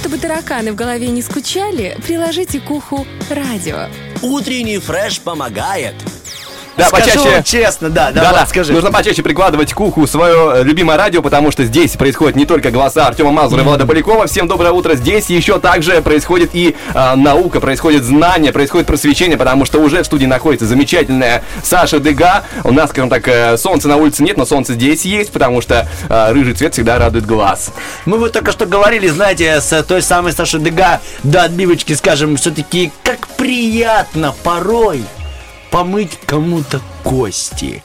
Чтобы тараканы в голове не скучали, приложите к уху радио. Утренний фреш помогает. Да, Скажу почаще. честно, да, да, Да, Влад, да, скажи. нужно почаще прикладывать к уху свое любимое радио, потому что здесь происходят не только голоса Артема Мазура и Влада Полякова. Всем доброе утро. Здесь еще также происходит и а, наука, происходит знание, происходит просвещение, потому что уже в студии находится замечательная Саша Дега. У нас, скажем так, э, солнца на улице нет, но солнце здесь есть, потому что а, рыжий цвет всегда радует глаз. Мы вот только что говорили, знаете, с той самой Сашей Дега до отбивочки, скажем, все-таки как приятно порой помыть кому-то кости.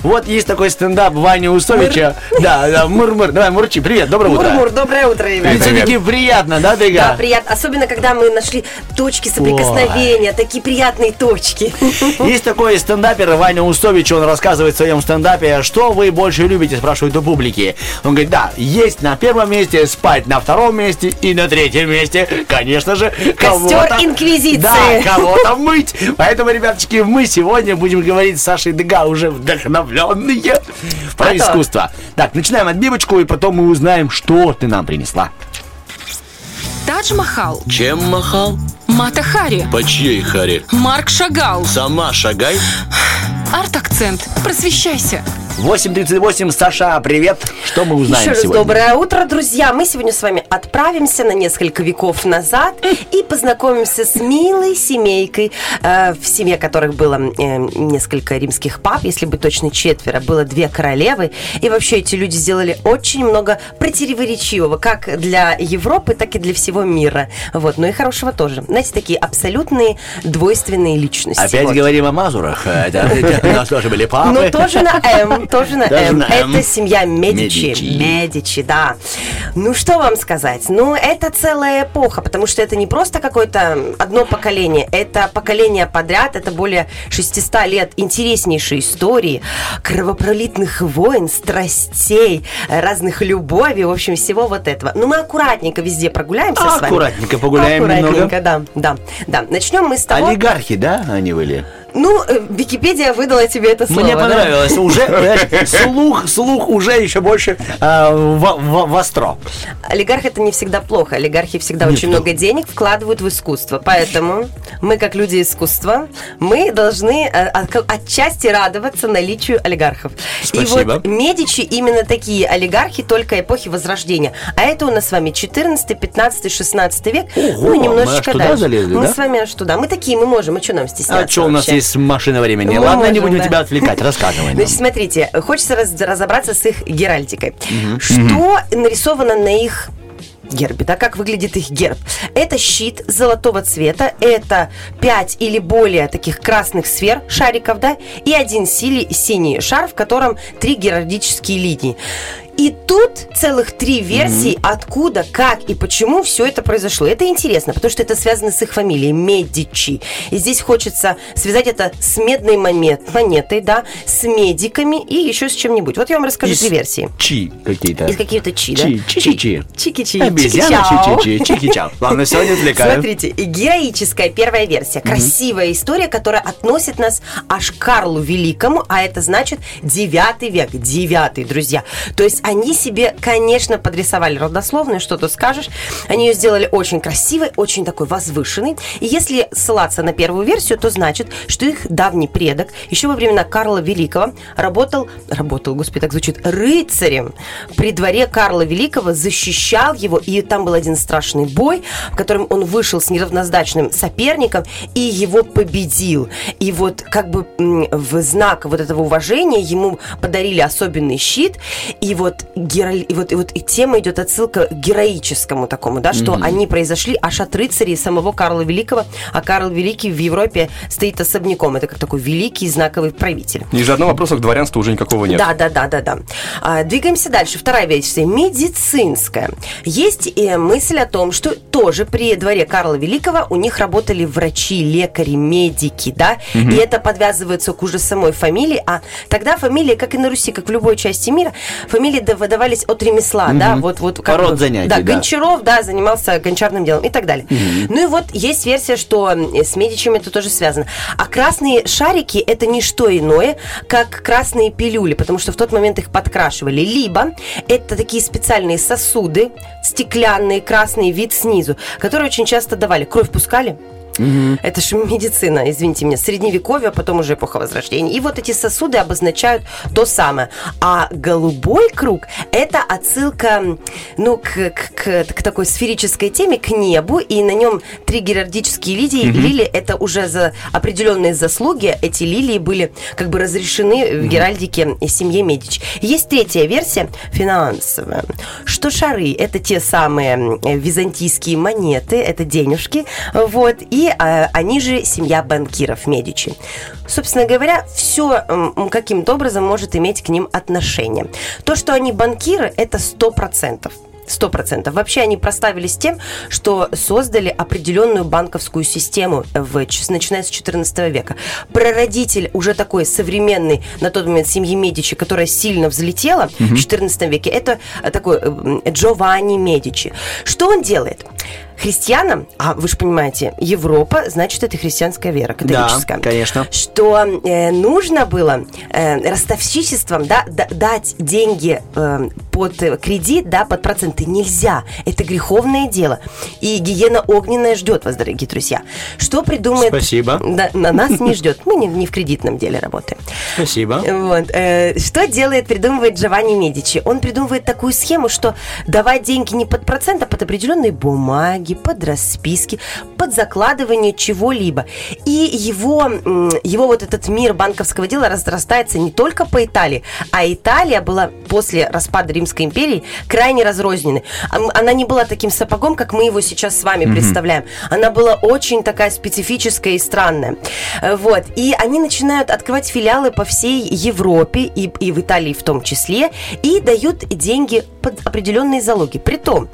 Вот есть такой стендап Вани Усовича. Да, да, мур-мур. Давай, Мурчи, привет, доброе утро. Мур-мур, доброе утро, ребята. все-таки приятно, да, Дега? Да, приятно. Особенно, когда мы нашли точки соприкосновения, такие приятные точки. Есть такой стендапер Ваня Усович, он рассказывает в своем стендапе, что вы больше любите, спрашивают у публики. Он говорит, да, есть на первом месте, спать на втором месте и на третьем месте, конечно же, кого-то... инквизиции. Да, кого-то мыть. Поэтому, ребяточки, мы сегодня будем говорить с Сашей Дега, уже вдохновленные про А то. искусство. Так, начинаем отбивочку, и потом мы узнаем, что ты нам принесла. Тадж-Махал, Чем махал? Мата Хари, По чьей харе? Марк Шагал, Сама шагай. арт-акцент. Просвещайся. 8.38, Саша, привет. Что мы узнаем Еще раз сегодня? доброе утро, друзья. Мы сегодня с вами отправимся на несколько веков назад и познакомимся с милой семейкой, э, в семье которых было э, несколько римских пап, если быть точно четверо, было две королевы. И вообще эти люди сделали очень много противоречивого, как для Европы, так и для всего мира. Вот, но и хорошего тоже. Знаете, такие абсолютные двойственные личности. Опять Вот. говорим о Мазурах. Это У нас тоже были папы. Ну, тоже на М, тоже на Даже М. на М. Это семья Медичи. Медичи. Медичи, да. Ну, что вам сказать? Ну, это целая эпоха, потому что это не просто какое-то одно поколение, это поколение подряд, это более 600 лет интереснейшей истории, кровопролитных войн, страстей, разных любовей, в общем, всего вот этого. Ну, мы аккуратненько везде прогуляемся с вами. Аккуратненько погуляем Аккуратненько, да, да, да. Начнем мы с того... Олигархи, да, они были? Ну, э, Википедия выдала тебе это слово. Мне да? понравилось. Уже, понимаешь, слух, слух уже еще больше а, во- востро. Олигарх это не всегда плохо. Олигархи всегда очень много денег вкладывают в искусство. Поэтому мы, как люди искусства, мы должны э, от- отчасти радоваться наличию олигархов. И Спасибо. вот Медичи именно такие олигархи только эпохи Возрождения. А это у нас с вами 14, 15, 16 век. Ого, ну, мы немножечко аж туда дальше. залезли, мы да? с вами аж туда. Мы такие, мы можем. А что нам стесняться А что у нас вообще? Есть машина времени? Мы Ладно, не можем, будем да. тебя отвлекать, рассказывай нам. Значит, смотрите, хочется раз- разобраться с их геральдикой. Что нарисовано на их гербе, да, как выглядит их герб. Это щит золотого цвета, это пять или более таких красных сфер, шариков, да, и один сили, синий шар, в котором три геральдические линии. И тут целых три версии, откуда, как и почему все это произошло. Это интересно, потому что это связано с их фамилией Медичи. И здесь хочется связать это с медной монет, монетой, да, с медиками и еще с чем-нибудь. Вот я вам расскажу Из три версии. Чи какие-то. Из каких-то чи, да? Чи, чи-чи-чи. Чики-чи. Обезьяна чи-чи-чи, чики-чау. Ладно, все, не отвлекаем. Смотрите, героическая первая версия. Красивая история, которая относит нас аж к Карлу Великому, а это значит 9 век. 9, друзья. То есть они себе, конечно, подрисовали родословную, что тут скажешь. Они ее сделали очень красивой, очень такой возвышенной. И если ссылаться на первую версию, то значит, что их давний предок еще во времена Карла Великого работал, работал, господи, так звучит, рыцарем при дворе Карла Великого, защищал его, и там был один страшный бой, в котором он вышел с неравнозначным соперником и его победил. И вот как бы в знак вот этого уважения ему подарили особенный щит, и вот, геро- и вот, и вот и тема идет отсылка к героическому такому, да, что они произошли аж от рыцарей самого Карла Великого, а Карл Великий в Европе стоит особняком. Это как такой великий знаковый правитель. Ни же одного вопроса к дворянству уже никакого нет. Да, да, да, да, да. А, двигаемся дальше. Вторая версия медицинская. Есть э, мысль о том, что тоже при дворе Карла Великого у них работали врачи, лекари, медики, да, и это подвязывается к уже самой фамилии, а тогда фамилия, как и на Руси, как в любой части мира, фамилии да- выдавались от ремесла, да, вот, вот как Род бы, занятий, Да, да. Гончаров, да, занимался гончарным делом и так далее. Ну и вот есть версия, что с Медичами это тоже связано. А красные шарики это не что иное, как красные пилюли, потому что в тот момент их подкрашивали. Либо это такие специальные сосуды, стеклянные, красный вид снизу, которые очень часто давали. Кровь пускали, это же медицина, извините меня, средневековье, а потом уже эпоха Возрождения. И вот эти сосуды обозначают то самое. А голубой круг – это отсылка, ну, к, к- к- к такой сферической теме, к небу, и на нем три геральдические лилии. Лилии – это уже за определенные заслуги. Эти лилии были как бы разрешены в геральдике семье Медичи. Есть третья версия, финансовая, что шары – это те самые византийские монеты, это денежки, вот, и э, они же семья банкиров Медичи. Собственно говоря, все каким-то образом может иметь к ним отношение. То, что они банкиры, это 100%. Сто процентов. Вообще они проставились тем, что создали определенную банковскую систему, в, начиная с 14 века. Прародитель уже такой современный на тот момент семьи Медичи, которая сильно взлетела в 14 веке, это э, такой э, Джованни Медичи. Что он делает? Христианам, а вы же понимаете, Европа, значит, это христианская вера, католическая. конечно. Что э, нужно было э, ростовщичеством да, да- дать деньги э, под кредит, да, под проценты нельзя. Это греховное дело. И гиена огненная ждет вас, дорогие друзья. Что придумает... Спасибо. Да, на нас не ждет. Мы не, не в кредитном деле работаем. Спасибо. Вот. э, что делает, придумывает Джованни Медичи? Он придумывает такую схему, что давать деньги не под процент, а под определенные бумаги, под расписки, под закладывание чего-либо. И его, его вот этот мир банковского дела разрастается не только по Италии, а Италия была после распада Римской империи крайне разрозненной. Она не была таким сапогом, как мы его сейчас с вами представляем. Она была очень такая специфическая и странная. Э, Вот. И они начинают открывать филиалы по всей Европе и, и в Италии в том числе, и дают деньги под определенные залоги. Притом,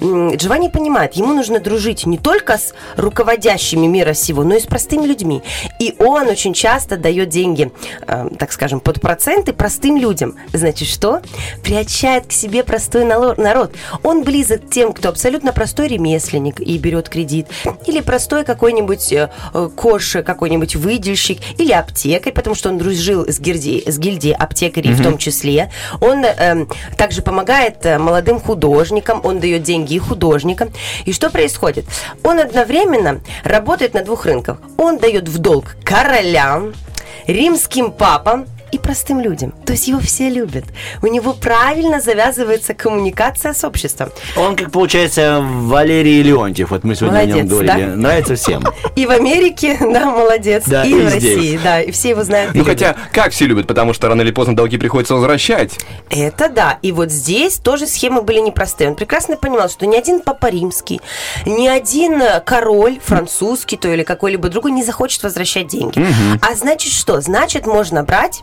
Джованни понимает, ему нужно дружить не только с руководящими мира сего, но и с простыми людьми. И он очень часто дает деньги, э, так скажем, под проценты простым людям. Значит, что? Приобщает к себе простой народ. Он близок к тем, кто абсолютно простой ремесленник и берет кредит, или простой какой-нибудь э, э, кош, какой-нибудь выдельщик, или аптекарь, потому что он дружил с гильдией, с гильдией аптекарей в том числе. Он эм, также помогает э, молодым художникам, он дает деньги и художникам. И что происходит? Он одновременно работает на двух рынках. Он дает в долг королям, римским папам и простым людям. То есть его все любят. У него правильно завязывается коммуникация с обществом. Он, как получается, Валерий Леонтьев. Вот мы сегодня о нем Молодец, говорили. да? Нравится всем. И в Америке, да, молодец, Да, и, и в здесь. России, да, и все его знают. Ну хотя, как все любят, потому что рано или поздно долги приходится возвращать. Это да. И вот здесь тоже схемы были непростые. Он прекрасно понимал, что ни один папа римский, ни один король французский, то или какой-либо другой не захочет возвращать деньги. А значит что? Значит, можно брать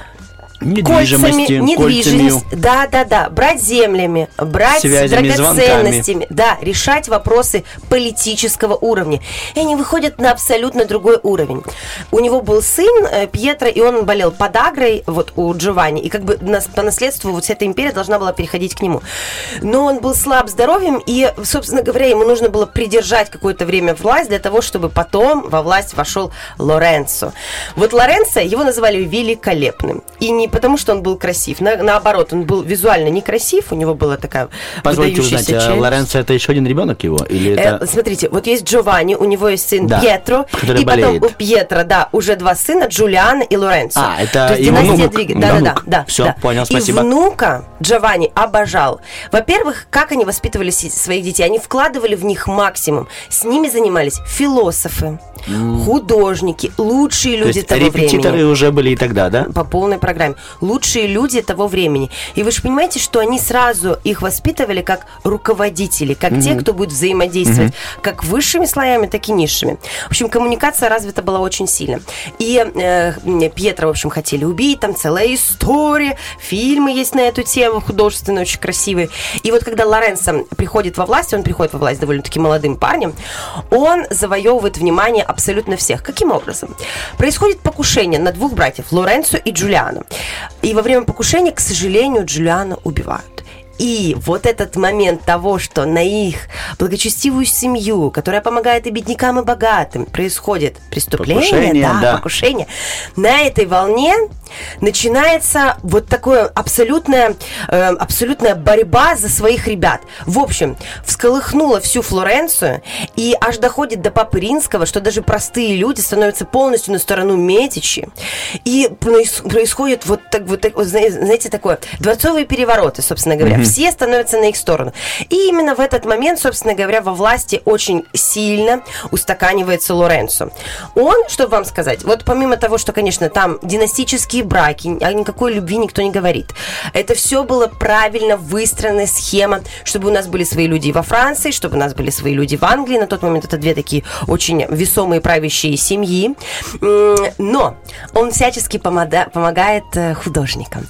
Недвижимости, кольцами, кольцами. недвижимость, да, да, да, брать землями, брать Связями, драгоценностями, да, решать вопросы политического уровня. И они выходят на абсолютно другой уровень. У него был сын э, Пьетро, и он болел подагрой, вот у Джованни, и как бы по наследству вот вся эта империя должна была переходить к нему. Но он был слаб здоровьем, и, собственно говоря, ему нужно было придержать какое-то время власть для того, чтобы потом во власть вошел Лоренцо. Вот Лоренцо, его называли великолепным. И не потому, что он был красив. На- наоборот, он был визуально некрасив, у него была такая Позвольте узнать, а челюсть. Лоренцо это еще один ребенок его? Или Э, это... смотрите, вот есть Джованни, у него есть сын Да, Пьетро, и потом болеет. у Пьетро, да, уже два сына, Джулиано и Лоренцо. А, это То есть его внук, Дриги- Да, да, да, да. Всё, да. понял, спасибо. И внука Джованни обожал. Во-первых, как они воспитывали своих детей? Они вкладывали в них максимум. С ними занимались философы, художники, лучшие То люди есть того репетиторы времени уже были и тогда, да? по полной программе. Лучшие люди того времени. И вы же понимаете, что они сразу их воспитывали как руководители, как те, кто будет взаимодействовать как высшими слоями, так и низшими. В общем, коммуникация развита была очень сильно. И э, Пьетро, в общем, хотели убить, там целая история, фильмы есть на эту тему, художественные, очень красивые. И вот когда Лоренцо приходит во власть, он приходит во власть довольно-таки молодым парнем, он завоевывает внимание абсолютно всех. Каким образом? Происходит покушение на двух братьев, Лоренцо и Джулиано. И во время покушения, к сожалению, Джулиана убивают. И вот этот момент того, что на их благочестивую семью, которая помогает и беднякам, и богатым, происходит преступление, Покушение, да, да. покушение, на этой волне начинается вот такое абсолютная, э, абсолютная борьба за своих ребят. В общем, всколыхнула всю Флоренцию и аж доходит до Папы Римского, что даже простые люди становятся полностью на сторону Медичи. И проис- происходит вот так вот, знаете, такое дворцовые перевороты, собственно говоря. Все становятся на их сторону. И именно в этот момент, собственно говоря, во власти очень сильно устаканивается Лоренцо. Он, чтобы вам сказать, вот помимо того, что, конечно, там династические браки, о никакой любви никто не говорит. Это все было правильно выстроенная схема, чтобы у нас были свои люди во Франции, чтобы у нас были свои люди в Англии. На тот момент это две такие очень весомые правящие семьи. Но он всячески помогает э, художникам.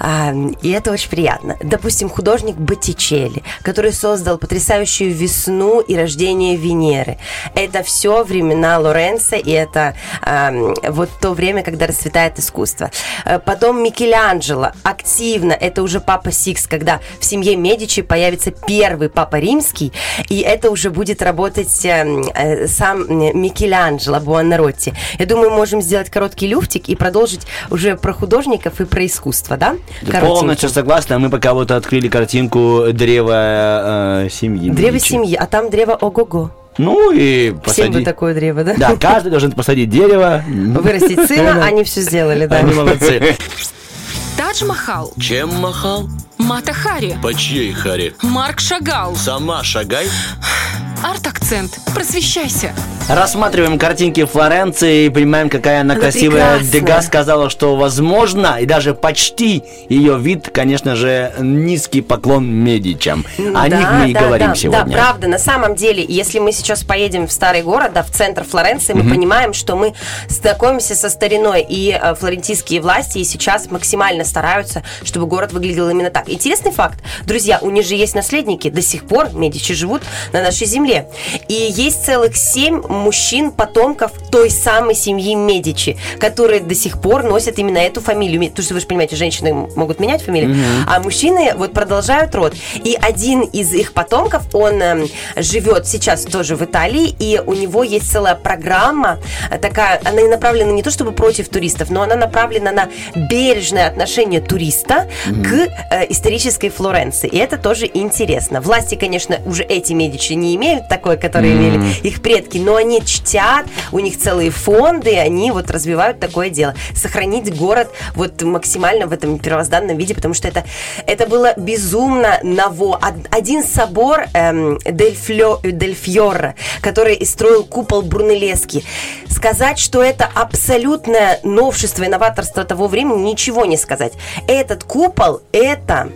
А, И это очень приятно. Допустим, художник Боттичелли, который создал потрясающую Весну и рождение Венеры. Это все времена Лоренцо, и это ам, вот то время, когда расцветает искусство. Э, Потом Микеланджело активно, это уже Папа Сикст, когда в семье Медичи появится первый Папа Римский, и это уже будет работать эм, э, сам э, Микеланджело Буонаротти. Я думаю, можем сделать короткий люфтик и продолжить уже про художников и про искусство, да? Коротенько. Полностью согласна. Мы пока вот открыли картинку древа э, семьи. Древо Медичи. семьи, а там древо ого-го. Ну и Всем бы посади. такое древо, да? Да, каждый должен посадить дерево. Вырастить сына, они все сделали, да. Они молодцы. Тадж-Махал, Чем махал? Мата Хари, По чьей харе? Марк Шагал, Сама шагай. Арт-акцент. Просвещайся. Рассматриваем картинки Флоренции и понимаем, какая она, Она красивая. прекрасная. Дега сказала, что возможно, и даже почти ее вид, конечно же, низкий поклон Медичам. О них мы и говорим да, сегодня. Да, правда. На самом деле, если мы сейчас поедем в старый город, да, в центр Флоренции, мы понимаем, что мы знакомимся со стариной, и э, флорентийские власти и сейчас максимально стараются, чтобы город выглядел именно так. Интересный факт. Друзья, у них же есть наследники. До сих пор Медичи живут на нашей земле. И есть целых семь мужчин, потомков той самой семьи Медичи, которые до сих пор носят именно эту фамилию. Потому что вы же понимаете, женщины могут менять фамилию, а мужчины вот продолжают род. И один из их потомков, он эм, живет сейчас тоже в Италии, и у него есть целая программа э, такая, она направлена не то чтобы против туристов, но она направлена на бережное отношение туриста к э, исторической Флоренции. И это тоже интересно. Власти, конечно, уже эти Медичи не имеют такой, которые имели их предки, но они чтят, у них целые фонды, они вот развивают такое дело. Сохранить город вот максимально в этом первозданном виде, потому что это, это было безумно ново. Од- Один собор эм, Дель, Флё- Дель Фьорро, который строил купол Брунеллески, сказать, что это абсолютное новшество и новаторство того времени, ничего не сказать. Этот купол, это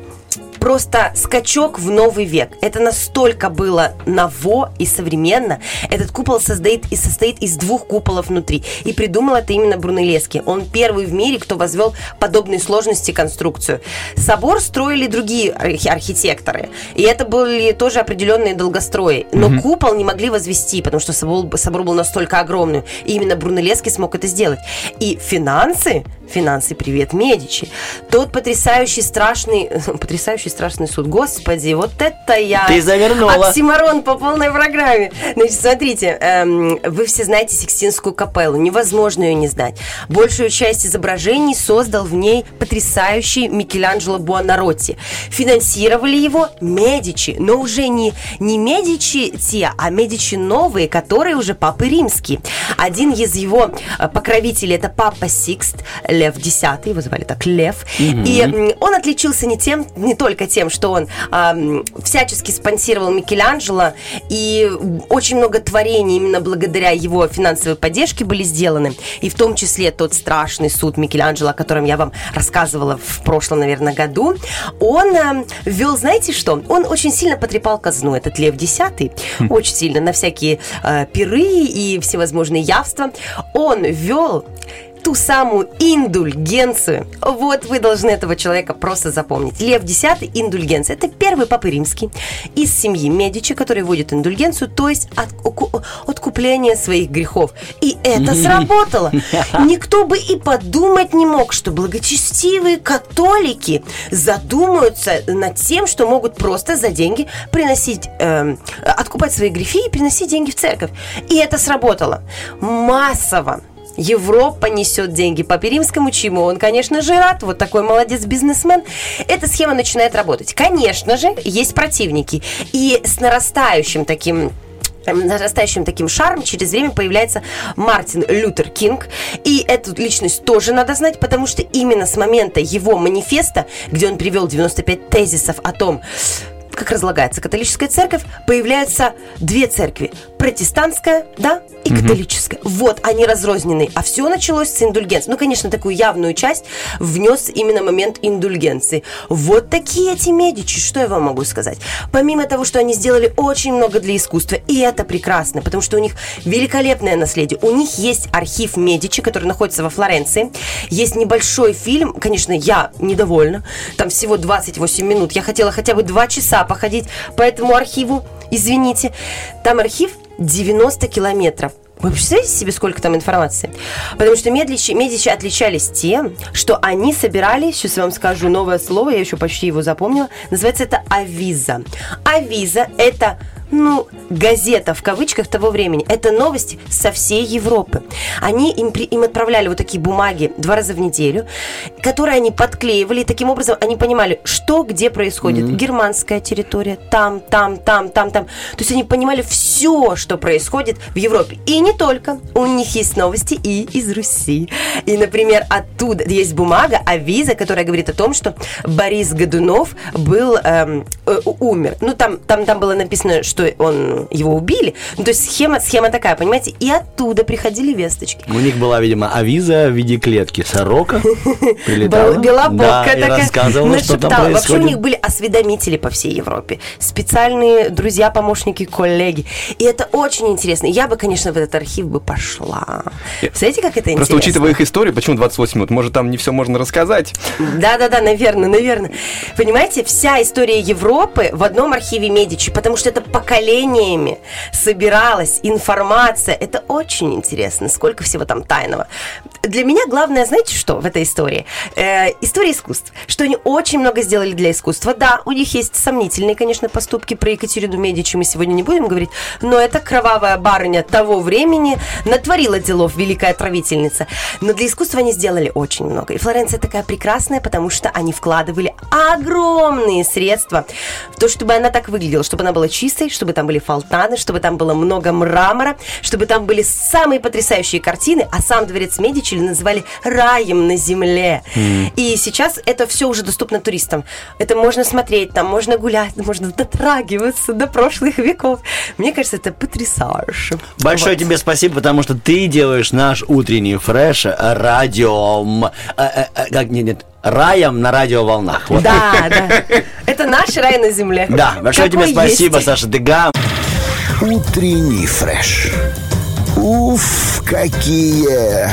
просто скачок в новый век. Это настолько было ново и современно. Этот купол создает и состоит из двух куполов внутри. И придумал это именно Брунеллески. Он первый в мире, кто возвел подобной сложности конструкцию. Собор строили другие архи- архитекторы. И это были тоже определенные долгострои. Но купол не могли возвести, потому что собор, собор был настолько огромный. И именно Брунеллески смог это сделать. И финансы, финансы, привет, Медичи. Тот потрясающий, страшный, потрясающий, страшный суд. Господи, вот это я... Ты завернула. Оксимарон по полной программе. Значит, смотрите, эм, вы все знаете Сикстинскую капеллу. Невозможно ее не знать. Большую часть изображений создал в ней потрясающий Микеланджело Буонаротти. Финансировали его Медичи, но уже не, не Медичи те, а Медичи новые, которые уже папы римские. Один из его э, покровителей это папа Сикст, Лев X, его звали так Лев. И м, он отличился не тем, не только тем, что он ам, всячески спонсировал Микеланджело, и очень много творений именно благодаря его финансовой поддержке были сделаны. И в том числе тот страшный суд Микеланджело, о котором я вам рассказывала в прошлом, наверное, году, он ам, ввел, знаете что? Он очень сильно потрепал казну, этот Лев X, очень сильно на всякие э, пиры и всевозможные явства. Он ввел ту самую индульгенцию. Вот вы должны этого человека просто запомнить. Лев X – индульгенция. Это первый папа римский из семьи Медичи, который вводит индульгенцию, то есть от, откупление своих грехов. И это сработало. Никто бы и подумать не мог, что благочестивые католики задумаются над тем, что могут просто за деньги приносить, э, откупать свои грехи и приносить деньги в церковь. И это сработало массово. Европа несет деньги по Перимскому, чему он, конечно же, рад. Вот такой молодец бизнесмен. Эта схема начинает работать. Конечно же, есть противники. И с нарастающим таким нарастающим таким шарм через время появляется Мартин Лютер Кинг. И эту личность тоже надо знать, потому что именно с момента его манифеста, где он привел 95 тезисов о том, как разлагается католическая церковь, появляются две церкви. Протестантская, да, и католическая. Угу. Вот, они разрознены. А все началось с индульгенции. Ну, конечно, такую явную часть внес именно момент индульгенции. Вот такие эти медичи, что я вам могу сказать? Помимо того, что они сделали очень много для искусства, и это прекрасно, потому что у них великолепное наследие. У них есть архив Медичи, который находится во Флоренции. Есть небольшой фильм, конечно, я недовольна. Там всего 28 минут. Я хотела хотя бы 2 часа походить по этому архиву. Извините. Там архив 90 километров. Вы представляете себе, сколько там информации? Потому что Медичи, Медичи отличались тем, что они собирали, сейчас я вам скажу новое слово, я еще почти его запомнила, называется это авиза. Авиза – это ну, газета в кавычках того времени. Это новости со всей Европы. Они им, им отправляли вот такие бумаги два раза в неделю, которые они подклеивали. И таким образом они понимали, что где происходит. Mm-hmm. Германская территория, там, там, там, там, там. То есть они понимали все, что происходит в Европе. И не только. У них есть новости и из Руси. И, например, оттуда есть бумага, авиза, которая говорит о том, что Борис Годунов был, эм, э, умер. Ну, там, там, там было написано, что он, его убили. Ну, то есть схема, схема такая, понимаете? И оттуда приходили весточки. У них была, видимо, авиза в виде клетки. Сорока прилетала. Белобокка да, такая. рассказывала, что там. Вообще у них были осведомители по всей Европе. Специальные друзья, помощники, коллеги. И это очень интересно. Я бы, конечно, в этот архив бы пошла. Знаете, как это интересно? Просто учитывая их историю, почему 28 минут? Может, там не все можно рассказать? Да-да-да, наверное, наверное. Понимаете, вся история Европы в одном архиве Медичи, потому что это поколениями собиралась информация. Это очень интересно, сколько всего там тайного. Для меня главное, знаете что в этой истории? Э, история искусств. Что они очень много сделали для искусства. Да, у них есть сомнительные, конечно, поступки. Про Екатерину Медичи мы сегодня не будем говорить. Но это кровавая барыня того времени натворила делов, великая отравительница. Но для искусства они сделали очень много. И Флоренция такая прекрасная, потому что они вкладывали огромные средства в то, чтобы она так выглядела, чтобы она была чистой, чтобы там были фонтаны, чтобы там было много мрамора, чтобы там были самые потрясающие картины, а сам дворец Медичи называли раем на земле. Mm. И сейчас это все уже доступно туристам. Это можно смотреть, там можно гулять, можно дотрагиваться до прошлых веков. Мне кажется, это потрясающе. Большое вот. тебе спасибо, потому что ты делаешь наш утренний фреш радиом. Э, э, э, как нет, нет, раем на радиоволнах. Вот. Да, да. Это наш рай на земле. Да, большое Какой тебе спасибо, есть. Саша Дега. Утренний фреш. Уф, какие